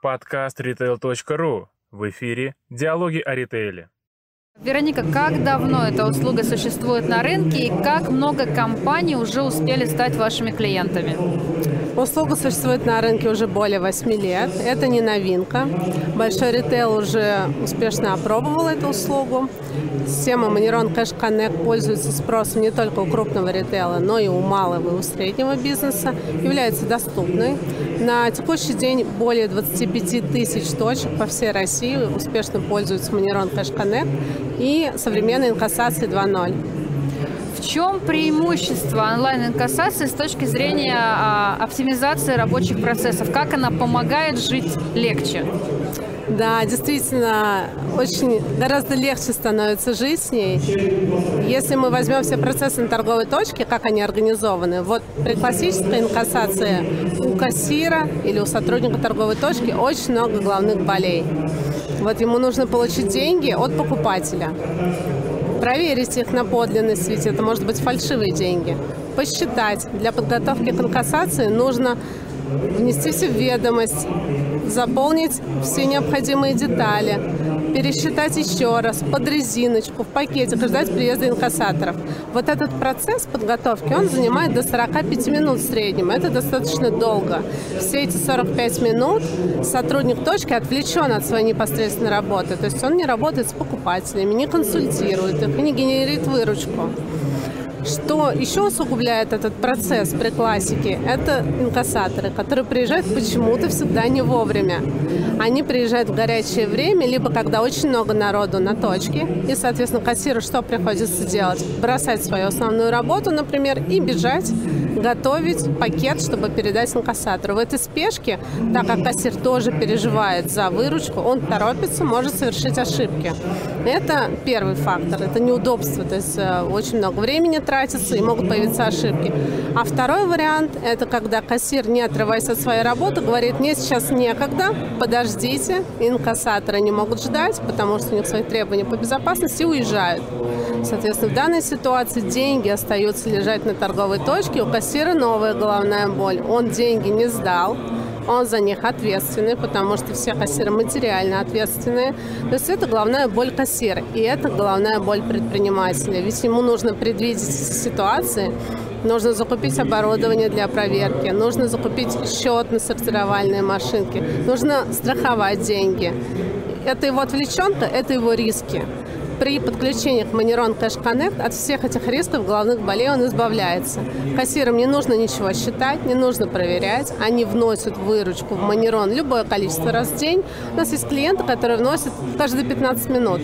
Подкаст retail.ru. В эфире «Диалоги о ритейле». Вероника, как давно эта услуга существует на рынке и как много компаний уже успели стать вашими клиентами? Услуга существует на рынке уже более 8 лет. Это не новинка. Большой ритейл уже успешно опробовал эту услугу. Система Maniron Cash Connect пользуется спросом не только у крупного ритейла, но и у малого и у среднего бизнеса, является доступной. На текущий день более 25 тысяч точек по всей России успешно пользуются Maniron Cash Connect и современной инкассации 2.0. В чем преимущество онлайн-инкассации с точки зрения а, оптимизации рабочих процессов? Как она помогает жить легче? Да, действительно, очень гораздо легче становится жить с ней. Если мы возьмем все процессы на торговой точке, как они организованы, вот при классической инкассации у кассира или у сотрудника торговой точки очень много главных болей. Вот ему нужно получить деньги от покупателя проверить их на подлинность, ведь это может быть фальшивые деньги, посчитать. Для подготовки к инкассации нужно внести все в ведомость, заполнить все необходимые детали, пересчитать еще раз под резиночку, в пакетик, ждать приезда инкассаторов. Вот этот процесс подготовки, он занимает до 45 минут в среднем. Это достаточно долго. Все эти 45 минут сотрудник точки отвлечен от своей непосредственной работы. То есть он не работает с покупателями, не консультирует их и не генерит выручку. Что еще усугубляет этот процесс при классике, это инкассаторы, которые приезжают почему-то всегда не вовремя. Они приезжают в горячее время, либо когда очень много народу на точке, и, соответственно, кассиру что приходится делать? Бросать свою основную работу, например, и бежать готовить пакет, чтобы передать инкассатору. В этой спешке, так как кассир тоже переживает за выручку, он торопится, может совершить ошибки. Это первый фактор, это неудобство, то есть э, очень много времени тратится и могут появиться ошибки. А второй вариант – это когда кассир, не отрываясь от своей работы, говорит, мне сейчас некогда, подождите, инкассаторы не могут ждать, потому что у них свои требования по безопасности и уезжают. Соответственно, в данной ситуации деньги остаются лежать на торговой точке, у кассира новая головная боль. Он деньги не сдал, он за них ответственный, потому что все кассиры материально ответственные. То есть это главная боль кассира, и это главная боль предпринимателя. Ведь ему нужно предвидеть ситуации, нужно закупить оборудование для проверки, нужно закупить счетно-сортировальные машинки, нужно страховать деньги. Это его отвлеченка, это его риски при подключении к Maniron Cash Connect от всех этих рисков головных болей он избавляется. Кассирам не нужно ничего считать, не нужно проверять. Они вносят выручку в Maniron любое количество раз в день. У нас есть клиенты, которые вносят каждые 15 минут.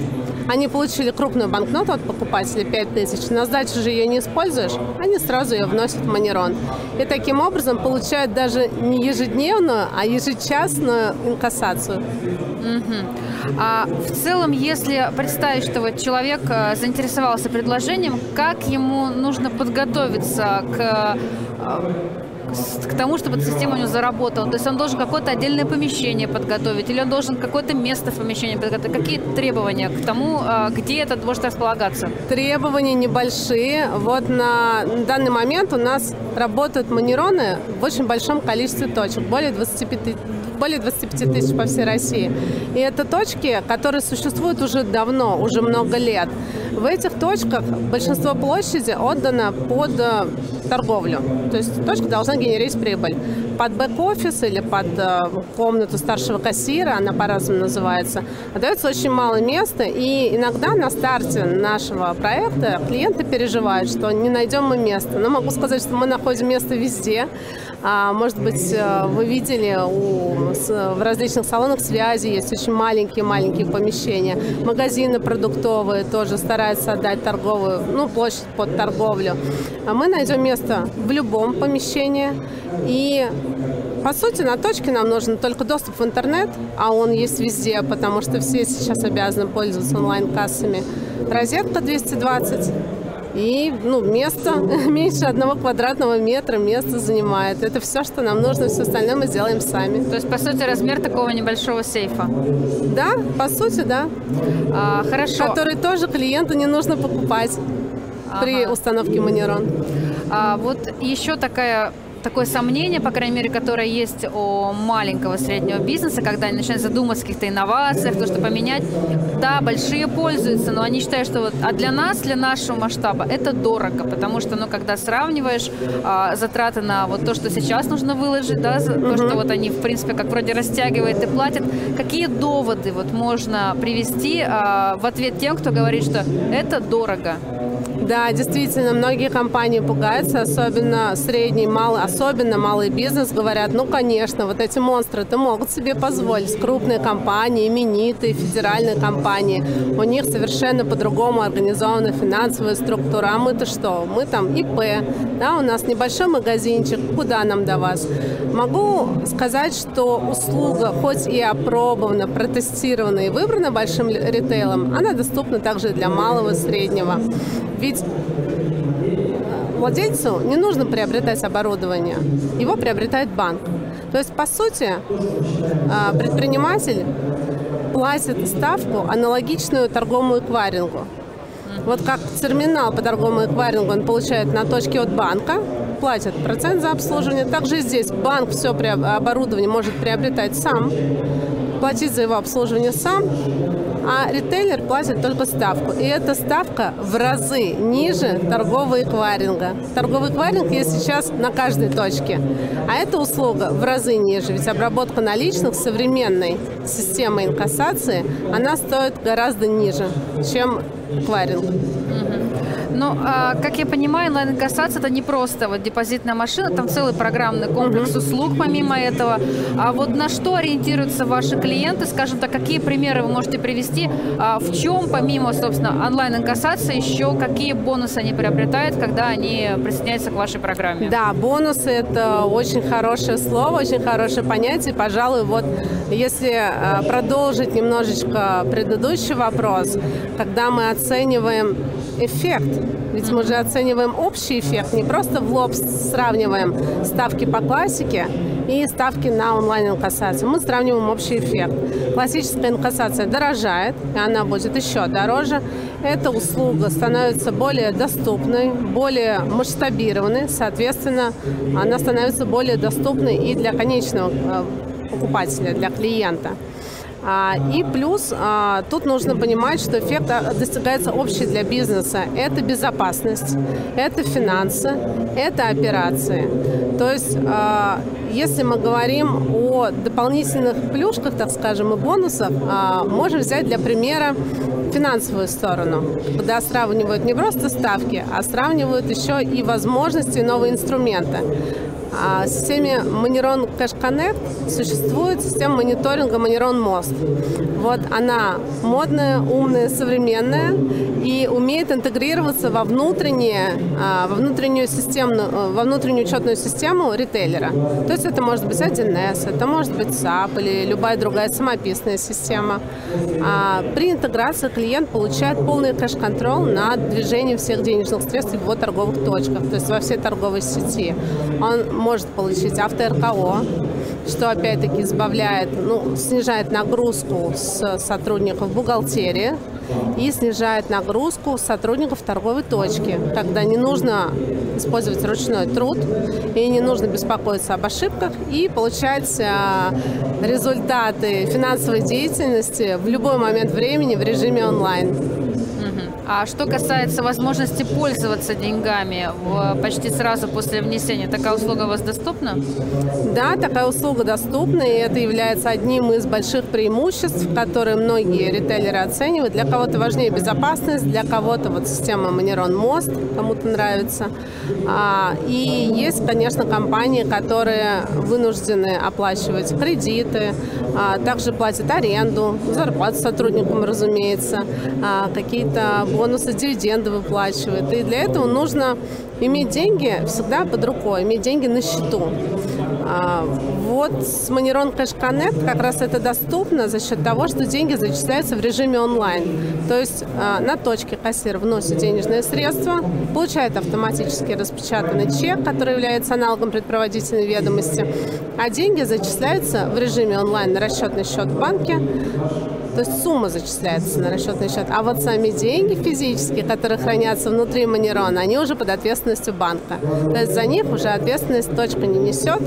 Они получили крупную банкноту от покупателя 5 тысяч, на сдачу же ее не используешь, они сразу ее вносят в Манерон. И таким образом получают даже не ежедневную, а ежечасную инкассацию. Угу. А в целом, если представить, что вот человек э, заинтересовался предложением, как ему нужно подготовиться к э, к тому, чтобы эта система у него заработала. То есть он должен какое-то отдельное помещение подготовить, или он должен какое-то место в помещении подготовить. Какие требования к тому, а, где это может располагаться? Требования небольшие. Вот на данный момент у нас работают манероны в очень большом количестве точек, более 25 более 25 тысяч по всей России. И это точки, которые существуют уже давно, уже много лет. В этих точках большинство площади отдано под э, торговлю. То есть точка должна генерить прибыль. Под бэк-офис или под э, комнату старшего кассира, она по-разному называется, отдается очень мало места. И иногда на старте нашего проекта клиенты переживают, что не найдем мы место. Но могу сказать, что мы находим место везде. А, может быть, э, вы видели у, в различных салонах связи есть очень маленькие-маленькие помещения. Магазины продуктовые тоже стараются отдать торговую, ну, площадь под торговлю. А мы найдем место в любом помещении. И по сути, на точке нам нужен только доступ в интернет, а он есть везде, потому что все сейчас обязаны пользоваться онлайн-кассами. Розетка 220 и ну, место меньше одного квадратного метра место занимает. Это все, что нам нужно, все остальное мы сделаем сами. То есть, по сути, размер такого небольшого сейфа? Да, по сути, да. А, хорошо. Который тоже клиенту не нужно покупать ага. при установке Манерон. А, вот еще такая такое сомнение, по крайней мере, которое есть у маленького среднего бизнеса, когда они начинают задумываться о каких-то инновациях, то, что поменять. Да, большие пользуются, но они считают, что вот, а для нас, для нашего масштаба, это дорого, потому что, ну, когда сравниваешь а, затраты на вот то, что сейчас нужно выложить, да, uh-huh. то, что вот они, в принципе, как вроде растягивают и платят, какие доводы вот можно привести а, в ответ тем, кто говорит, что это дорого? Да, действительно, многие компании пугаются, особенно средний, малый, особенно малый бизнес, говорят, ну, конечно, вот эти монстры это могут себе позволить. Крупные компании, именитые, федеральные компании, у них совершенно по-другому организована финансовая структура. А мы-то что? Мы там ИП, да, у нас небольшой магазинчик, куда нам до вас? Могу сказать, что услуга, хоть и опробована, протестирована и выбрана большим ритейлом, она доступна также для малого и среднего. Ведь владельцу не нужно приобретать оборудование, его приобретает банк. То есть, по сути, а, предприниматель платит ставку, аналогичную торговому эквайрингу. Вот как терминал по торговому эквайрингу он получает на точке от банка, платит процент за обслуживание. Также здесь банк все оборудование может приобретать сам, платить за его обслуживание сам, а ритейлер платит только ставку. И эта ставка в разы ниже торгового эквайринга. Торговый эквайринг есть сейчас на каждой точке, а эта услуга в разы ниже, ведь обработка наличных современной системой инкассации, она стоит гораздо ниже, чем эквайринг. Ну, а, как я понимаю, онлайн-инкассация это не просто вот депозитная машина, там целый программный комплекс uh-huh. услуг помимо этого. А вот на что ориентируются ваши клиенты, скажем так, какие примеры вы можете привести, а в чем помимо, собственно, онлайн-инкассации еще какие бонусы они приобретают, когда они присоединяются к вашей программе? Да, бонусы это очень хорошее слово, очень хорошее понятие. Пожалуй, вот если а, продолжить немножечко предыдущий вопрос, когда мы оцениваем эффект. Ведь мы же оцениваем общий эффект, не просто в лоб сравниваем ставки по классике и ставки на онлайн-инкассацию. Мы сравниваем общий эффект. Классическая инкассация дорожает, и она будет еще дороже. Эта услуга становится более доступной, более масштабированной, соответственно, она становится более доступной и для конечного э, покупателя, для клиента. А, и плюс а, тут нужно понимать, что эффект а, достигается общий для бизнеса. Это безопасность, это финансы, это операции. То есть если мы говорим о дополнительных плюшках, так скажем, и бонусах, можем взять для примера финансовую сторону, когда сравнивают не просто ставки, а сравнивают еще и возможности, новые инструменты. В системе Moneyron Cash Connect существует система мониторинга Moneyron Most. Вот она модная, умная, современная и умеет интегрироваться во, внутреннее, а, во внутреннюю системную, э, во внутреннюю учетную систему ритейлера. То есть это может быть 1С, это может быть SAP или любая другая самописная система. А при интеграции клиент получает полный кэш-контроль над движением всех денежных средств в его торговых точках, то есть во всей торговой сети. Он может получить авто-РКО, что опять-таки избавляет, ну, снижает нагрузку с сотрудников бухгалтерии и снижает нагрузку сотрудников торговой точки, когда не нужно использовать ручной труд и не нужно беспокоиться об ошибках и получать а, результаты финансовой деятельности в любой момент времени в режиме онлайн. А что касается возможности пользоваться деньгами почти сразу после внесения, такая услуга у вас доступна? Да, такая услуга доступна, и это является одним из больших преимуществ, которые многие ритейлеры оценивают. Для кого-то важнее безопасность, для кого-то вот система Манерон Мост, кому-то нравится. А, и есть, конечно, компании, которые вынуждены оплачивать кредиты, а, также платят аренду, зарплату сотрудникам, разумеется, а, какие-то бонусы, дивиденды выплачивает. И для этого нужно иметь деньги всегда под рукой, иметь деньги на счету. А, вот с Moneyron Cash Connect как раз это доступно за счет того, что деньги зачисляются в режиме онлайн. То есть а, на точке кассир вносит денежные средства, получает автоматически распечатанный чек, который является аналогом предпроводительной ведомости, а деньги зачисляются в режиме онлайн на расчетный счет в банке То есть сумма зачисляется на расчетный счет. А вот сами деньги физические, которые хранятся внутри Манерона, они уже под ответственностью банка. То есть за них уже ответственность точка не несет,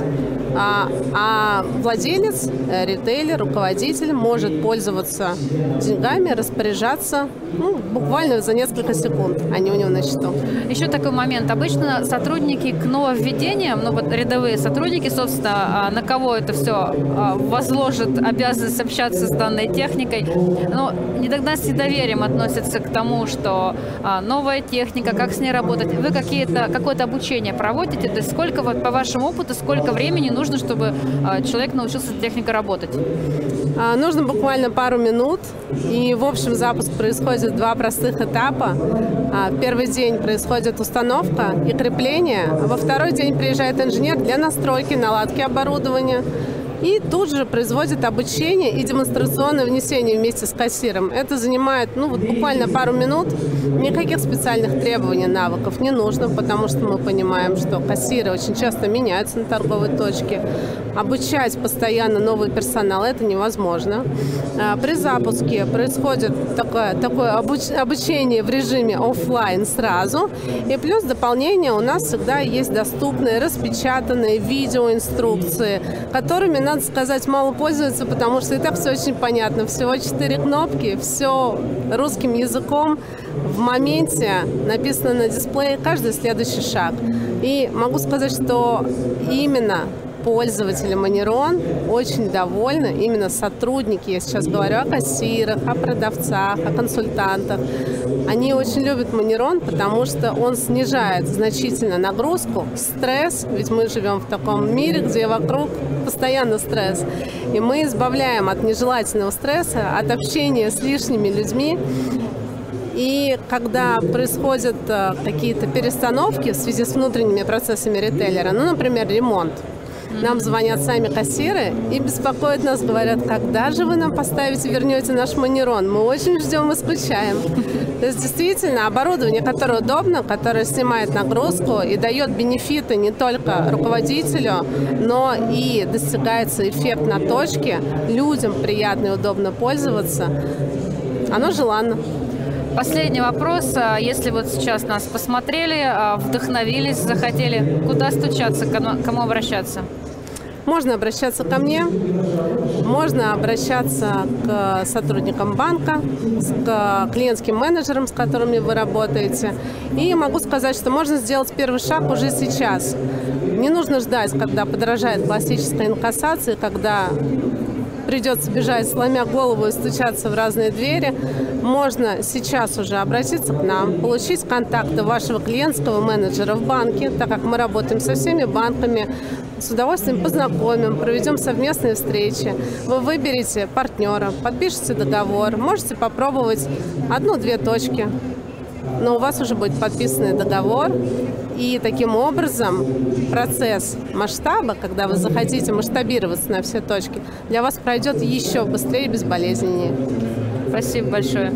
а, а владелец, э, ритейлер, руководитель может пользоваться деньгами, распоряжаться ну, буквально за несколько секунд, они у него на счету. Еще такой момент. Обычно сотрудники к нововведениям, ну вот рядовые сотрудники, собственно, а, на кого это все а, возложит обязанность общаться с данной техникой, но не тогда с недоверием относятся к тому, что а, новая техника, как с ней работать. Вы какие-то, какое-то обучение проводите? То есть сколько, вот по вашему опыту, сколько времени нужно, чтобы человек научился с техникой работать? Нужно буквально пару минут. И, в общем, запуск происходит два простых этапа. Первый день происходит установка и крепление, а во второй день приезжает инженер для настройки, наладки оборудования и тут же производит обучение и демонстрационное внесение вместе с кассиром. Это занимает ну, вот буквально пару минут. Никаких специальных требований, навыков не нужно, потому что мы понимаем, что кассиры очень часто меняются на торговой точке. Обучать постоянно новый персонал – это невозможно. А, при запуске происходит такое, такое обуч, обучение в режиме офлайн сразу. И плюс дополнение у нас всегда есть доступные распечатанные видеоинструкции, которыми надо сказать, мало пользуются, потому что и так все очень понятно. Всего четыре кнопки, все русским языком. В моменте написано на дисплее каждый следующий шаг. И могу сказать, что именно пользователи Манерон очень довольны, именно сотрудники, я сейчас говорю о кассирах, о продавцах, о консультантах. Они очень любят Манерон, потому что он снижает значительно нагрузку, стресс, ведь мы живем в таком мире, где вокруг постоянно стресс. И мы избавляем от нежелательного стресса, от общения с лишними людьми. И когда происходят э, какие-то перестановки в связи с внутренними процессами ритейлера, ну, например, ремонт, нам звонят сами кассиры и беспокоят нас, говорят, когда же вы нам поставите, вернете наш манерон? Мы очень ждем и скучаем. То есть действительно оборудование, которое удобно, которое снимает нагрузку и дает бенефиты не только руководителю, но и достигается эффект на точке, людям приятно и удобно пользоваться, оно желанно. Последний вопрос. А если вот сейчас нас посмотрели, а, вдохновились, захотели, куда стучаться, кому обращаться? Можно обращаться ко мне, можно обращаться к сотрудникам банка, к клиентским менеджерам, с которыми вы работаете. И могу сказать, что можно сделать первый шаг уже сейчас. Не нужно ждать, когда подорожает классическая инкассация, когда придется бежать, сломя голову и стучаться в разные двери, можно сейчас уже обратиться к нам, получить контакты вашего клиентского менеджера в банке, так как мы работаем со всеми банками, с удовольствием познакомим, проведем совместные встречи. Вы выберете партнера, подпишите договор, можете попробовать одну-две точки но у вас уже будет подписанный договор, и таким образом процесс масштаба, когда вы захотите масштабироваться на все точки, для вас пройдет еще быстрее и безболезненнее. Спасибо большое.